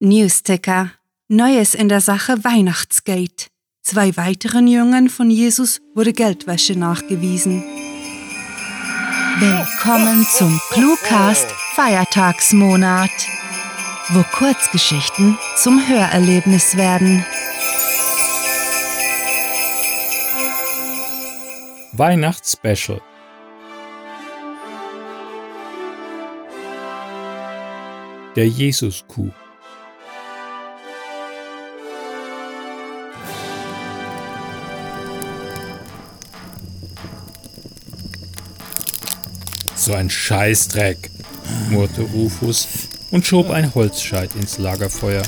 Newsticker. Neues in der Sache Weihnachtsgate. Zwei weiteren Jüngern von Jesus wurde Geldwäsche nachgewiesen. Willkommen zum Cluecast Feiertagsmonat, wo Kurzgeschichten zum Hörerlebnis werden. Weihnachtsspecial. Der Jesuskuh. So ein Scheißdreck, murrte Rufus und schob ein Holzscheit ins Lagerfeuer.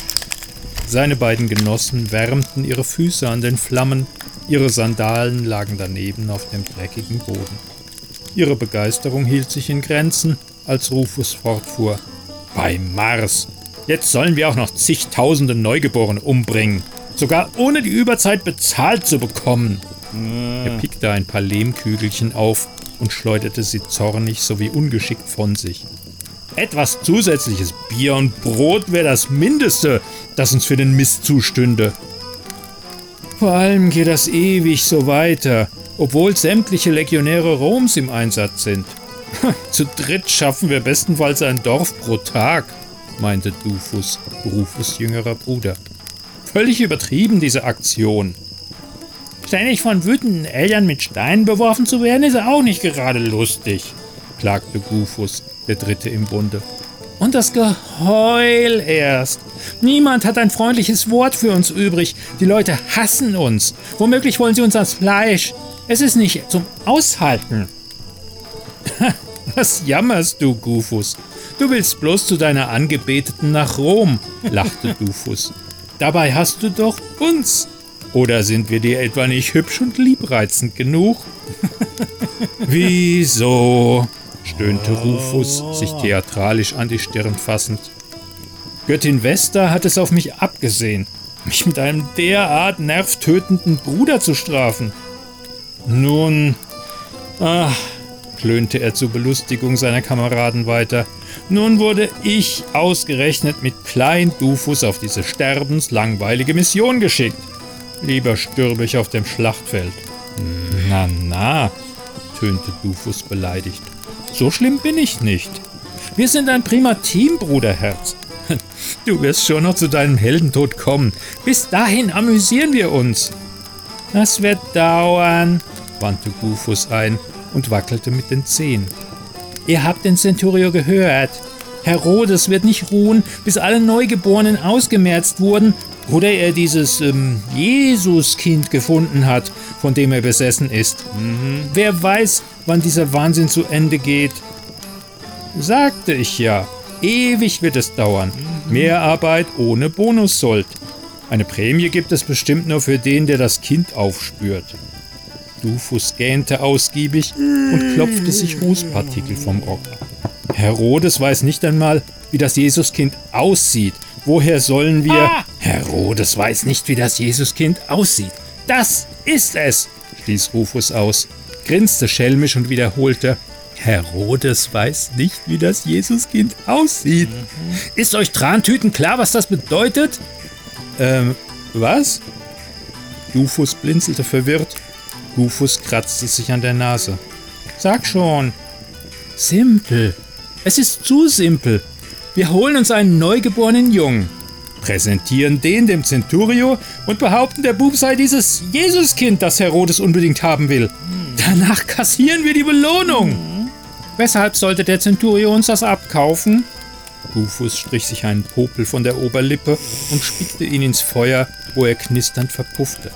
Seine beiden Genossen wärmten ihre Füße an den Flammen, ihre Sandalen lagen daneben auf dem dreckigen Boden. Ihre Begeisterung hielt sich in Grenzen, als Rufus fortfuhr. Bei Mars! Jetzt sollen wir auch noch zigtausende Neugeborene umbringen, sogar ohne die Überzeit bezahlt zu bekommen. Er pickte ein paar Lehmkügelchen auf und schleuderte sie zornig sowie ungeschickt von sich. Etwas zusätzliches Bier und Brot wäre das Mindeste, das uns für den Mist zustünde. Vor allem geht das ewig so weiter, obwohl sämtliche Legionäre Roms im Einsatz sind. Zu dritt schaffen wir bestenfalls ein Dorf pro Tag, meinte Dufus, Rufus jüngerer Bruder. Völlig übertrieben, diese Aktion. Ständig von wütenden Eltern mit Steinen beworfen zu werden, ist auch nicht gerade lustig, klagte Gufus, der Dritte im Bunde. Und das Geheul erst. Niemand hat ein freundliches Wort für uns übrig. Die Leute hassen uns. Womöglich wollen sie uns als Fleisch. Es ist nicht zum Aushalten. Was jammerst du, Gufus? Du willst bloß zu deiner Angebeteten nach Rom, lachte Dufus. Dabei hast du doch uns. Oder sind wir dir etwa nicht hübsch und liebreizend genug? Wieso? stöhnte Rufus, sich theatralisch an die Stirn fassend. Göttin Vesta hat es auf mich abgesehen, mich mit einem derart nervtötenden Bruder zu strafen. Nun, ach, klönte er zur Belustigung seiner Kameraden weiter. Nun wurde ich ausgerechnet mit Klein Dufus auf diese sterbenslangweilige Mission geschickt. Lieber stürbe ich auf dem Schlachtfeld. Na, na, tönte Dufus beleidigt. So schlimm bin ich nicht. Wir sind ein prima Team, Bruderherz. Du wirst schon noch zu deinem Heldentod kommen. Bis dahin amüsieren wir uns. Das wird dauern, wandte Gufus ein und wackelte mit den Zehen. Ihr habt den Centurio gehört. Herodes wird nicht ruhen, bis alle Neugeborenen ausgemerzt wurden oder er dieses ähm, Jesuskind gefunden hat, von dem er besessen ist. Mhm. Wer weiß, wann dieser Wahnsinn zu Ende geht. Sagte ich ja, ewig wird es dauern. Mhm. Mehr Arbeit ohne Bonussold. Eine Prämie gibt es bestimmt nur für den, der das Kind aufspürt. Dufus gähnte ausgiebig und klopfte sich Rußpartikel vom Rock. Herodes weiß nicht einmal, wie das Jesuskind aussieht. Woher sollen wir... Ah! Herodes weiß nicht, wie das Jesuskind aussieht. Das ist es, stieß Rufus aus, grinste schelmisch und wiederholte, Herodes weiß nicht, wie das Jesuskind aussieht. Mhm. Ist euch Trantüten klar, was das bedeutet? Ähm, was? Rufus blinzelte verwirrt. Rufus kratzte sich an der Nase. Sag schon. Simpel. Es ist zu simpel. Wir holen uns einen neugeborenen Jungen präsentieren den dem Centurio und behaupten, der Bub sei dieses Jesuskind, das Herodes unbedingt haben will. Danach kassieren wir die Belohnung. Weshalb sollte der Centurio uns das abkaufen? Rufus strich sich einen Popel von der Oberlippe und spickte ihn ins Feuer, wo er knisternd verpuffte.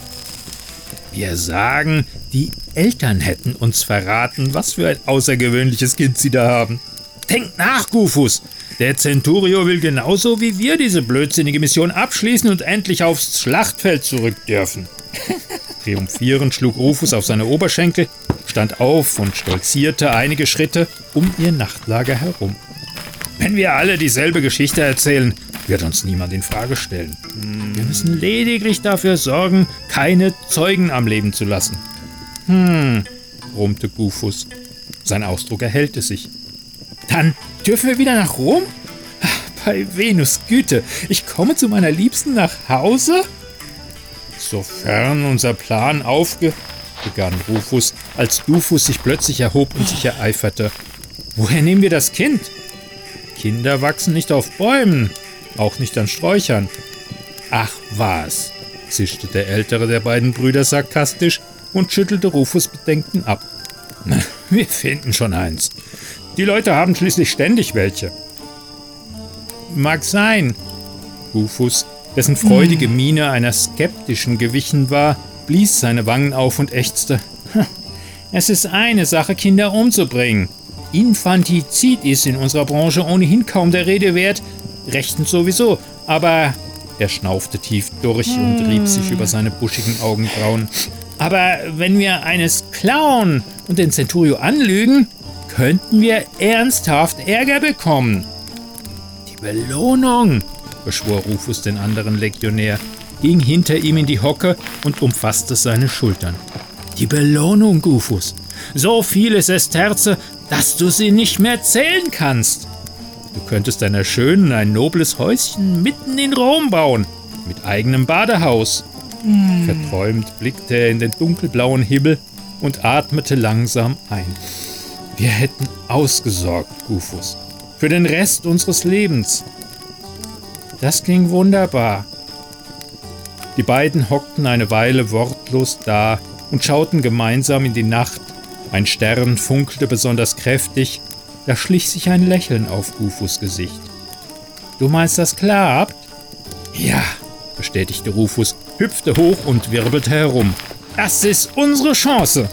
Wir sagen, die Eltern hätten uns verraten, was für ein außergewöhnliches Kind sie da haben. Denk nach, Gufus. Der Centurio will genauso wie wir diese blödsinnige Mission abschließen und endlich aufs Schlachtfeld zurück dürfen. Triumphierend schlug Rufus auf seine Oberschenkel, stand auf und stolzierte einige Schritte um ihr Nachtlager herum. Wenn wir alle dieselbe Geschichte erzählen, wird uns niemand in Frage stellen. Wir müssen lediglich dafür sorgen, keine Zeugen am Leben zu lassen. Hm, brummte Gufus. Sein Ausdruck erhellte sich. Dann dürfen wir wieder nach Rom? Bei Venus Güte, ich komme zu meiner Liebsten nach Hause? Sofern unser Plan aufge... begann Rufus, als Dufus sich plötzlich erhob und sich ereiferte. Woher nehmen wir das Kind? Kinder wachsen nicht auf Bäumen, auch nicht an Sträuchern. Ach was, zischte der ältere der beiden Brüder sarkastisch und schüttelte Rufus Bedenken ab. Wir finden schon eins. Die Leute haben schließlich ständig welche. Mag sein. Rufus, dessen freudige hm. Miene einer skeptischen gewichen war, blies seine Wangen auf und ächzte. Es ist eine Sache, Kinder umzubringen. Infantizid ist in unserer Branche ohnehin kaum der Rede wert, rechtens sowieso, aber er schnaufte tief durch und rieb sich über seine buschigen Augenbrauen. Aber wenn wir eines klauen und den Centurio anlügen, könnten wir ernsthaft Ärger bekommen. Die Belohnung, beschwor Rufus den anderen Legionär, ging hinter ihm in die Hocke und umfasste seine Schultern. Die Belohnung, Gufus. So viele Sesterze, dass du sie nicht mehr zählen kannst. Du könntest deiner Schönen ein nobles Häuschen mitten in Rom bauen, mit eigenem Badehaus. Verträumt blickte er in den dunkelblauen Himmel und atmete langsam ein. Wir hätten ausgesorgt, Gufus, für den Rest unseres Lebens. Das ging wunderbar. Die beiden hockten eine Weile wortlos da und schauten gemeinsam in die Nacht. Ein Stern funkelte besonders kräftig, da schlich sich ein Lächeln auf Rufus Gesicht. Du meinst, das klappt? Ja, bestätigte Rufus, hüpfte hoch und wirbelte herum. Das ist unsere Chance.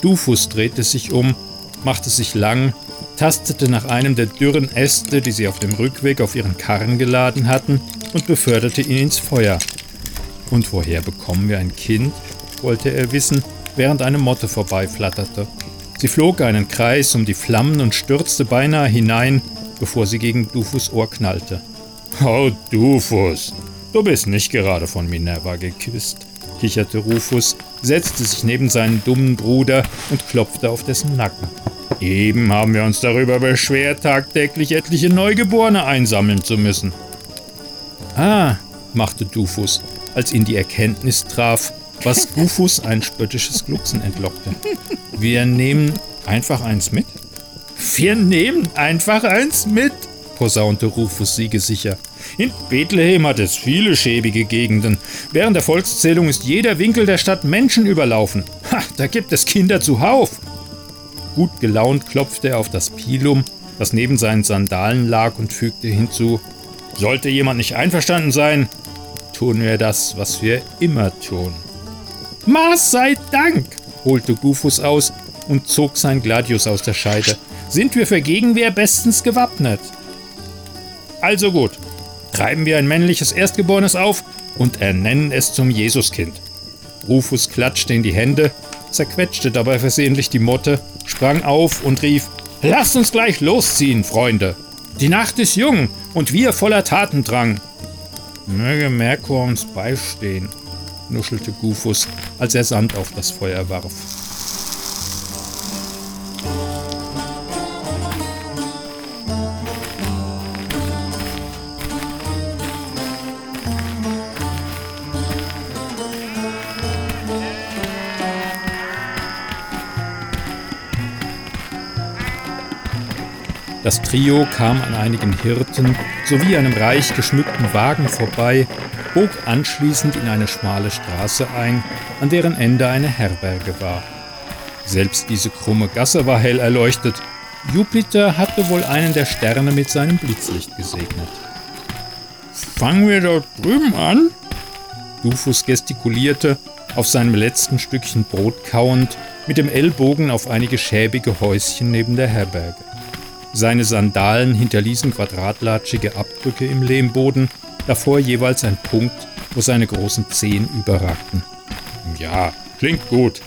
Dufus drehte sich um, machte sich lang, tastete nach einem der dürren Äste, die sie auf dem Rückweg auf ihren Karren geladen hatten, und beförderte ihn ins Feuer. Und woher bekommen wir ein Kind? wollte er wissen, während eine Motte vorbeiflatterte. Sie flog einen Kreis um die Flammen und stürzte beinahe hinein, bevor sie gegen Dufus Ohr knallte. Oh, Dufus, du bist nicht gerade von Minerva geküsst, kicherte Rufus, setzte sich neben seinen dummen Bruder und klopfte auf dessen Nacken. Eben haben wir uns darüber beschwert, tagtäglich etliche Neugeborene einsammeln zu müssen. Ah, machte Dufus, als ihn die Erkenntnis traf, was Rufus ein spöttisches Glucksen entlockte. Wir nehmen einfach eins mit? Wir nehmen einfach eins mit, posaunte Rufus siegesicher. In Bethlehem hat es viele schäbige Gegenden. Während der Volkszählung ist jeder Winkel der Stadt Menschen überlaufen. Ha, da gibt es Kinder zuhauf. Gut gelaunt klopfte er auf das Pilum, das neben seinen Sandalen lag, und fügte hinzu: Sollte jemand nicht einverstanden sein, tun wir das, was wir immer tun. Mars sei Dank, holte Gufus aus und zog sein Gladius aus der Scheide. Sind wir für Gegenwehr bestens gewappnet. Also gut, treiben wir ein männliches Erstgeborenes auf und ernennen es zum Jesuskind. Rufus klatschte in die Hände, zerquetschte dabei versehentlich die Motte, sprang auf und rief: Lasst uns gleich losziehen, Freunde! Die Nacht ist jung und wir voller Tatendrang. Möge Merkur uns beistehen, nuschelte Gufus, als er Sand auf das Feuer warf. Das Trio kam an einigen Hirten sowie einem reich geschmückten Wagen vorbei, bog anschließend in eine schmale Straße ein, an deren Ende eine Herberge war. Selbst diese krumme Gasse war hell erleuchtet. Jupiter hatte wohl einen der Sterne mit seinem Blitzlicht gesegnet. Fangen wir dort drüben an? Dufus gestikulierte, auf seinem letzten Stückchen Brot kauend, mit dem Ellbogen auf einige schäbige Häuschen neben der Herberge. Seine Sandalen hinterließen quadratlatschige Abdrücke im Lehmboden, davor jeweils ein Punkt, wo seine großen Zehen überragten. Ja, klingt gut,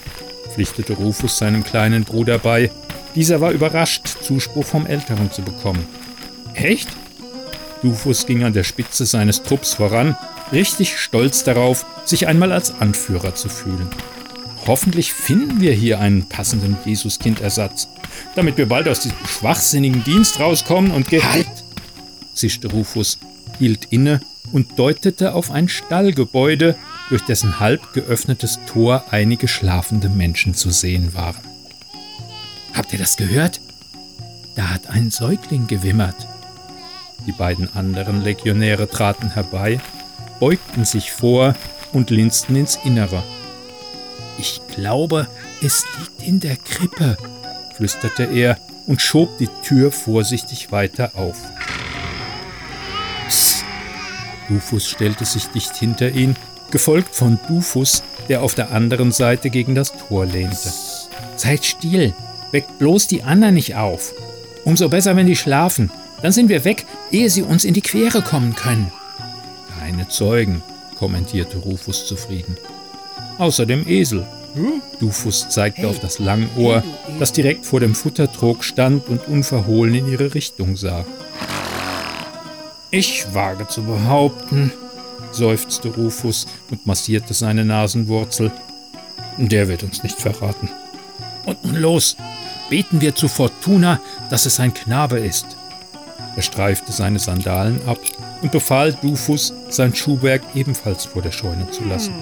pflichtete Rufus seinem kleinen Bruder bei. Dieser war überrascht, Zuspruch vom Älteren zu bekommen. Echt? Rufus ging an der Spitze seines Trupps voran, richtig stolz darauf, sich einmal als Anführer zu fühlen. Hoffentlich finden wir hier einen passenden Jesuskindersatz, damit wir bald aus diesem schwachsinnigen Dienst rauskommen und ge... Halt! zischte Rufus, hielt inne und deutete auf ein Stallgebäude, durch dessen halb geöffnetes Tor einige schlafende Menschen zu sehen waren. Habt ihr das gehört? Da hat ein Säugling gewimmert. Die beiden anderen Legionäre traten herbei, beugten sich vor und linsten ins Innere. Ich glaube, es liegt in der Krippe, flüsterte er und schob die Tür vorsichtig weiter auf. Psst. Dufus stellte sich dicht hinter ihn, gefolgt von Dufus, der auf der anderen Seite gegen das Tor lehnte. Seid still, weckt bloß die anderen nicht auf. Umso besser, wenn die schlafen. Dann sind wir weg, ehe sie uns in die Quere kommen können. Keine Zeugen, kommentierte Rufus zufrieden. Außer dem Esel. Dufus zeigte hey, auf das Langohr, das direkt vor dem Futtertrog stand und unverhohlen in ihre Richtung sah. Ich wage zu behaupten, seufzte Rufus und massierte seine Nasenwurzel. Der wird uns nicht verraten. Und nun los, beten wir zu Fortuna, dass es ein Knabe ist. Er streifte seine Sandalen ab und befahl Dufus, sein Schuhwerk ebenfalls vor der Scheune zu lassen,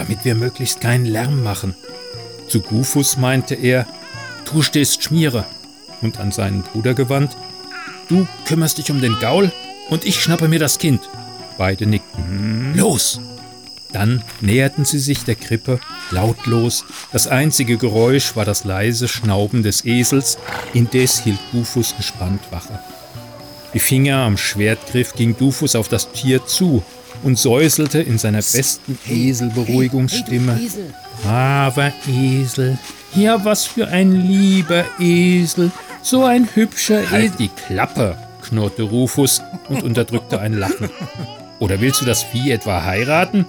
damit wir möglichst keinen Lärm machen. Zu Gufus meinte er, du stehst Schmiere, und an seinen Bruder gewandt, du kümmerst dich um den Gaul und ich schnappe mir das Kind. Beide nickten. Los! Dann näherten sie sich der Krippe lautlos. Das einzige Geräusch war das leise Schnauben des Esels, indes hielt Dufus gespannt Wache. Die Finger am Schwertgriff ging Dufus auf das Tier zu und säuselte in seiner besten Eselberuhigungsstimme. Hey, hey, Braver Esel, ja was für ein lieber Esel, so ein hübscher Esel. Halt die Klappe, knurrte Rufus und unterdrückte ein Lachen. Oder willst du das Vieh etwa heiraten?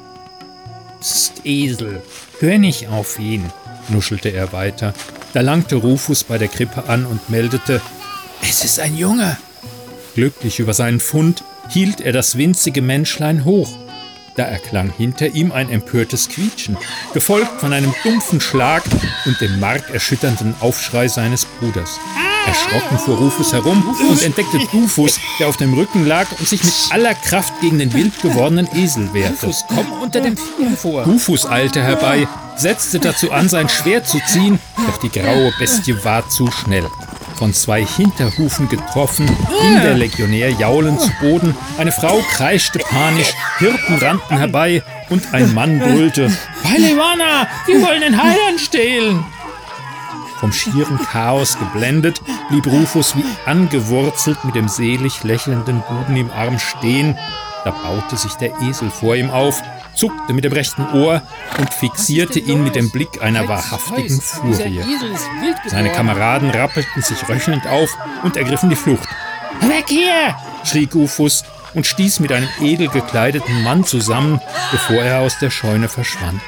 Psst, Esel, hör nicht auf ihn, nuschelte er weiter. Da langte Rufus bei der Krippe an und meldete, es ist ein Junge. Glücklich über seinen Fund hielt er das winzige Menschlein hoch. Da erklang hinter ihm ein empörtes Quietschen, gefolgt von einem dumpfen Schlag und dem markerschütternden Aufschrei seines Bruders. Erschrocken fuhr Rufus herum und entdeckte Dufus, der auf dem Rücken lag und sich mit aller Kraft gegen den wild gewordenen Esel wehrte. Dufus, komm unter dem Vieh vor. Dufus eilte herbei, setzte dazu an, sein Schwert zu ziehen, doch die graue Bestie war zu schnell. Von zwei Hinterhufen getroffen, ging der Legionär jaulend zu Boden, eine Frau kreischte panisch, Hirten rannten herbei und ein Mann brüllte: Pailewana, die wollen den Heiland stehlen! Vom schieren Chaos geblendet, blieb Rufus wie angewurzelt mit dem selig lächelnden Buden im Arm stehen. Da baute sich der Esel vor ihm auf, zuckte mit dem rechten Ohr und fixierte ihn mit dem Blick einer wahrhaftigen Furie. Seine Kameraden rappelten sich röchelnd auf und ergriffen die Flucht. Weg hier! schrie Rufus und stieß mit einem edel gekleideten Mann zusammen, bevor er aus der Scheune verschwand.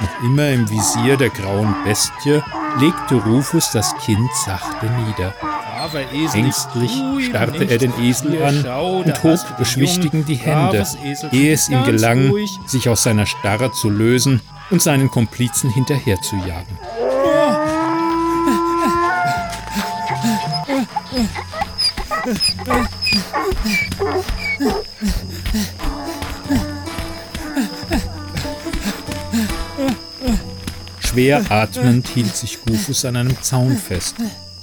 Noch immer im Visier der grauen Bestie legte Rufus das Kind sachte nieder. Ängstlich starrte er den Esel an und hob beschwichtigend die Hände, ehe es ihm gelang, sich aus seiner Starre zu lösen und seinen Komplizen hinterherzujagen. Schwer atmend hielt sich Gufus an einem Zaun fest.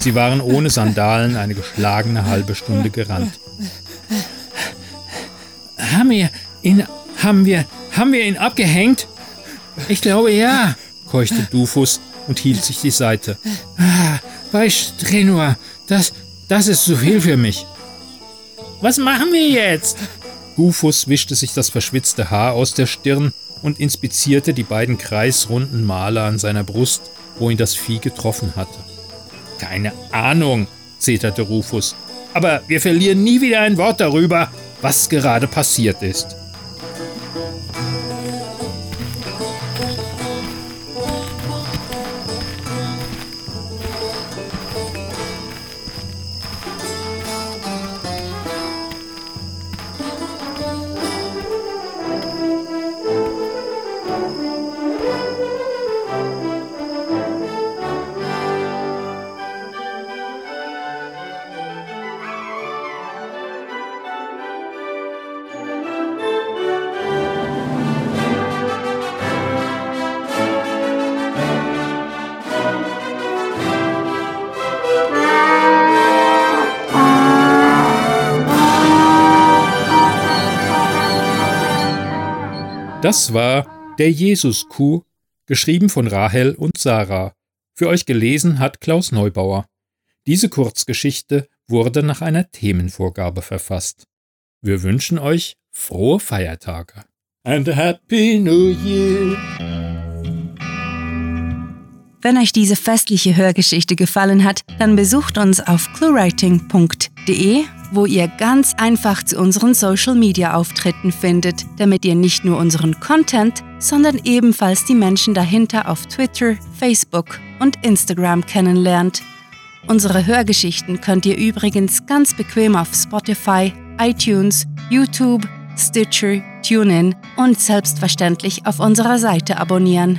Sie waren ohne Sandalen eine geschlagene halbe Stunde gerannt. Haben wir ihn, haben wir, haben wir ihn abgehängt? Ich glaube ja, keuchte Dufus und hielt sich die Seite. Ah, bei Strenua, das, das ist zu viel für mich. Was machen wir jetzt? Dufus wischte sich das verschwitzte Haar aus der Stirn und inspizierte die beiden kreisrunden Male an seiner Brust, wo ihn das Vieh getroffen hatte. Keine Ahnung, zeterte Rufus, aber wir verlieren nie wieder ein Wort darüber, was gerade passiert ist. Das war Der Jesuskuh, geschrieben von Rahel und Sarah. Für euch gelesen hat Klaus Neubauer. Diese Kurzgeschichte wurde nach einer Themenvorgabe verfasst. Wir wünschen euch frohe Feiertage. And a Happy New Year. Wenn euch diese festliche Hörgeschichte gefallen hat, dann besucht uns auf cluewriting.de, wo ihr ganz einfach zu unseren Social Media Auftritten findet, damit ihr nicht nur unseren Content, sondern ebenfalls die Menschen dahinter auf Twitter, Facebook und Instagram kennenlernt. Unsere Hörgeschichten könnt ihr übrigens ganz bequem auf Spotify, iTunes, YouTube, Stitcher, TuneIn und selbstverständlich auf unserer Seite abonnieren.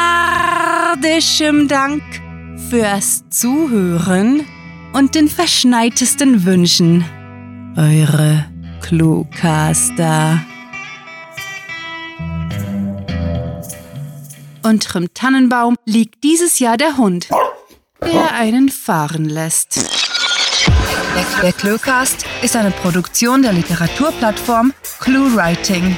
fantastiliardischem Dank fürs Zuhören und den verschneitesten Wünschen. Eure Cluecaster. Unterm Tannenbaum liegt dieses Jahr der Hund, der einen fahren lässt. Der Cluecast ist eine Produktion der Literaturplattform ClueWriting.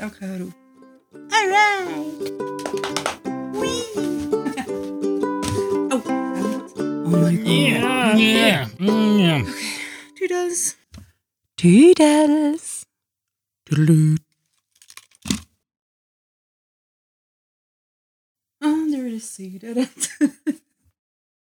Okay. All right. Whee. oh, oh my god. Yeah. Yeah. yeah. Okay. Toodles. Toodles. Toodaloo. Under the sea.